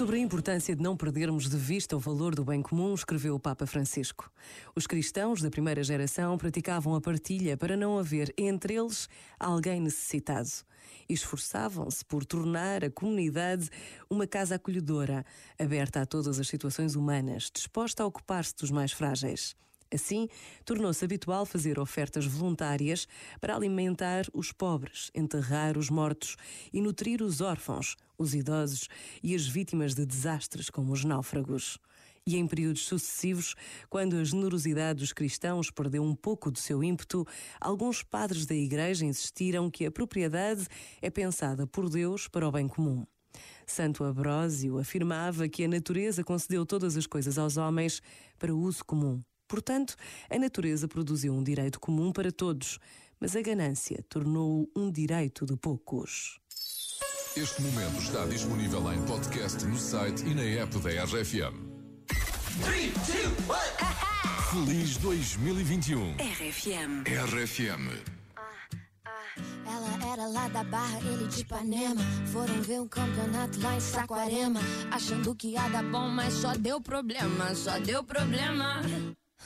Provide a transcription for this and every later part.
Sobre a importância de não perdermos de vista o valor do bem comum, escreveu o Papa Francisco. Os cristãos da primeira geração praticavam a partilha para não haver entre eles alguém necessitado. Esforçavam-se por tornar a comunidade uma casa acolhedora, aberta a todas as situações humanas, disposta a ocupar-se dos mais frágeis. Assim, tornou-se habitual fazer ofertas voluntárias para alimentar os pobres, enterrar os mortos e nutrir os órfãos, os idosos e as vítimas de desastres como os náufragos. E em períodos sucessivos, quando a generosidade dos cristãos perdeu um pouco do seu ímpeto, alguns padres da Igreja insistiram que a propriedade é pensada por Deus para o bem comum. Santo Abrósio afirmava que a natureza concedeu todas as coisas aos homens para o uso comum Portanto, a natureza produziu um direito comum para todos, mas a ganância tornou-o um direito de poucos. Este momento está disponível em podcast no site e na app da RFM. 3, 2, 1. Feliz 2021. RFM. RFM. Ela era lá da Barra, ele de Ipanema. Foram ver um campeonato lá em Saquarema. Achando que ia dar bom, mas só deu problema, só deu problema.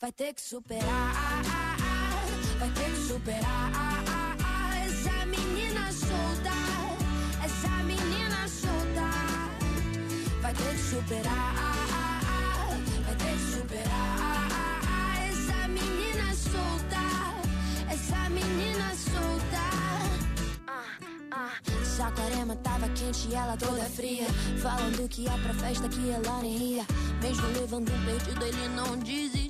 vai ter que superar, vai ter que superar. Essa menina solta, essa menina solta, vai ter que superar, vai ter que superar. Essa menina solta, essa menina solta. Saquarema tava quente e ela toda fria. Falando que ia pra festa que ela nem ia. Mesmo levando um perdido, ele não desistiu.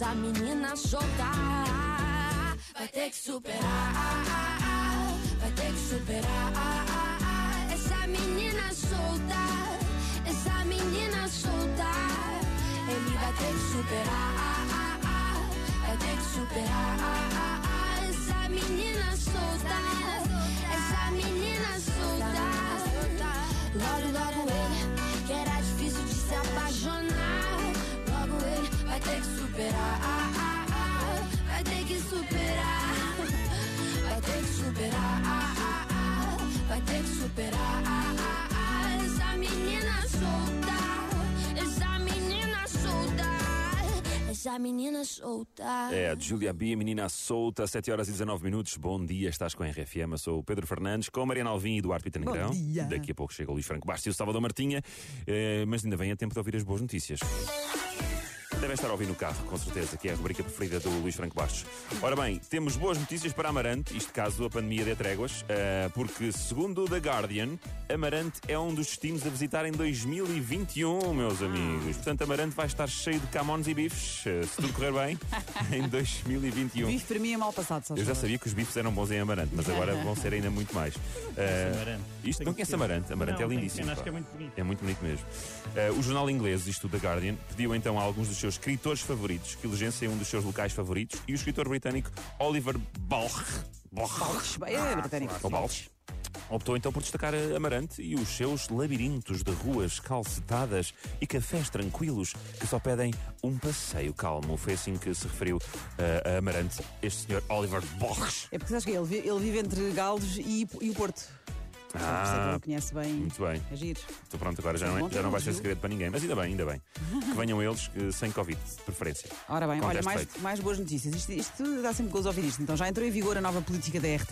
essa menina solta. Vai ter que superar, vai ter que superar. Essa menina solta, essa menina solta, ele vai ter que superar, vai ter que superar. Essa menina solta, essa menina superar superar. Vai ter que superar. Vai ter que superar. Vai ter que superar. Essa menina solta. Essa menina solta. Essa menina solta. É, Julia B, menina solta, 7 horas e 19 minutos. Bom dia, estás com a RFM. Eu sou o Pedro Fernandes, com a Mariana Alvim e Duarte Pita Negrão. Bom dia. Daqui a pouco chega o Luís Franco Bastos e o Salvador Martinha. Eh, mas ainda vem a tempo de ouvir as boas notícias. Devem estar a ouvir no carro, com certeza, que é a rubrica preferida do Luís Franco Bastos. Ora bem, temos boas notícias para Amarante, isto caso a pandemia dê tréguas, uh, porque, segundo o The Guardian, Amarante é um dos destinos a visitar em 2021, meus amigos. Portanto, Amarante vai estar cheio de camões e bifes, uh, se tudo correr bem, em 2021. Bife para mim é mal passado, Eu já sabia que os bifes eram bons em Amarante, mas agora vão ser ainda muito mais. Uh, isto não conhece Amarante, Amarante Não, é lindíssimo. acho que é muito bonito. É muito bonito mesmo. O jornal inglês, isto The Guardian, pediu então a alguns dos seus escritores favoritos que elegessem um dos seus locais favoritos e o escritor britânico Oliver Balch, Balch, É britânico. ou Balch optou então por destacar Amarante e os seus labirintos de ruas calcetadas e cafés tranquilos que só pedem um passeio calmo. Foi assim que se referiu uh, a Amarante este senhor Oliver Balch. É porque sabes que ele vive entre Galos e, e o Porto. É que Ah, ele conhece bem. muito bem. É giro. Estou pronto, agora já Tá não, é- já não vai ser segredo para ninguém. Mas ainda bem, ainda bem. Que venham eles eh, sem Covid, de preferência. Ora bem, Com olha, mais, feito. mais boas notícias. Isto, isto dá sempre gozo ouvir isto. Então já entrou em vigor a nova política da RT.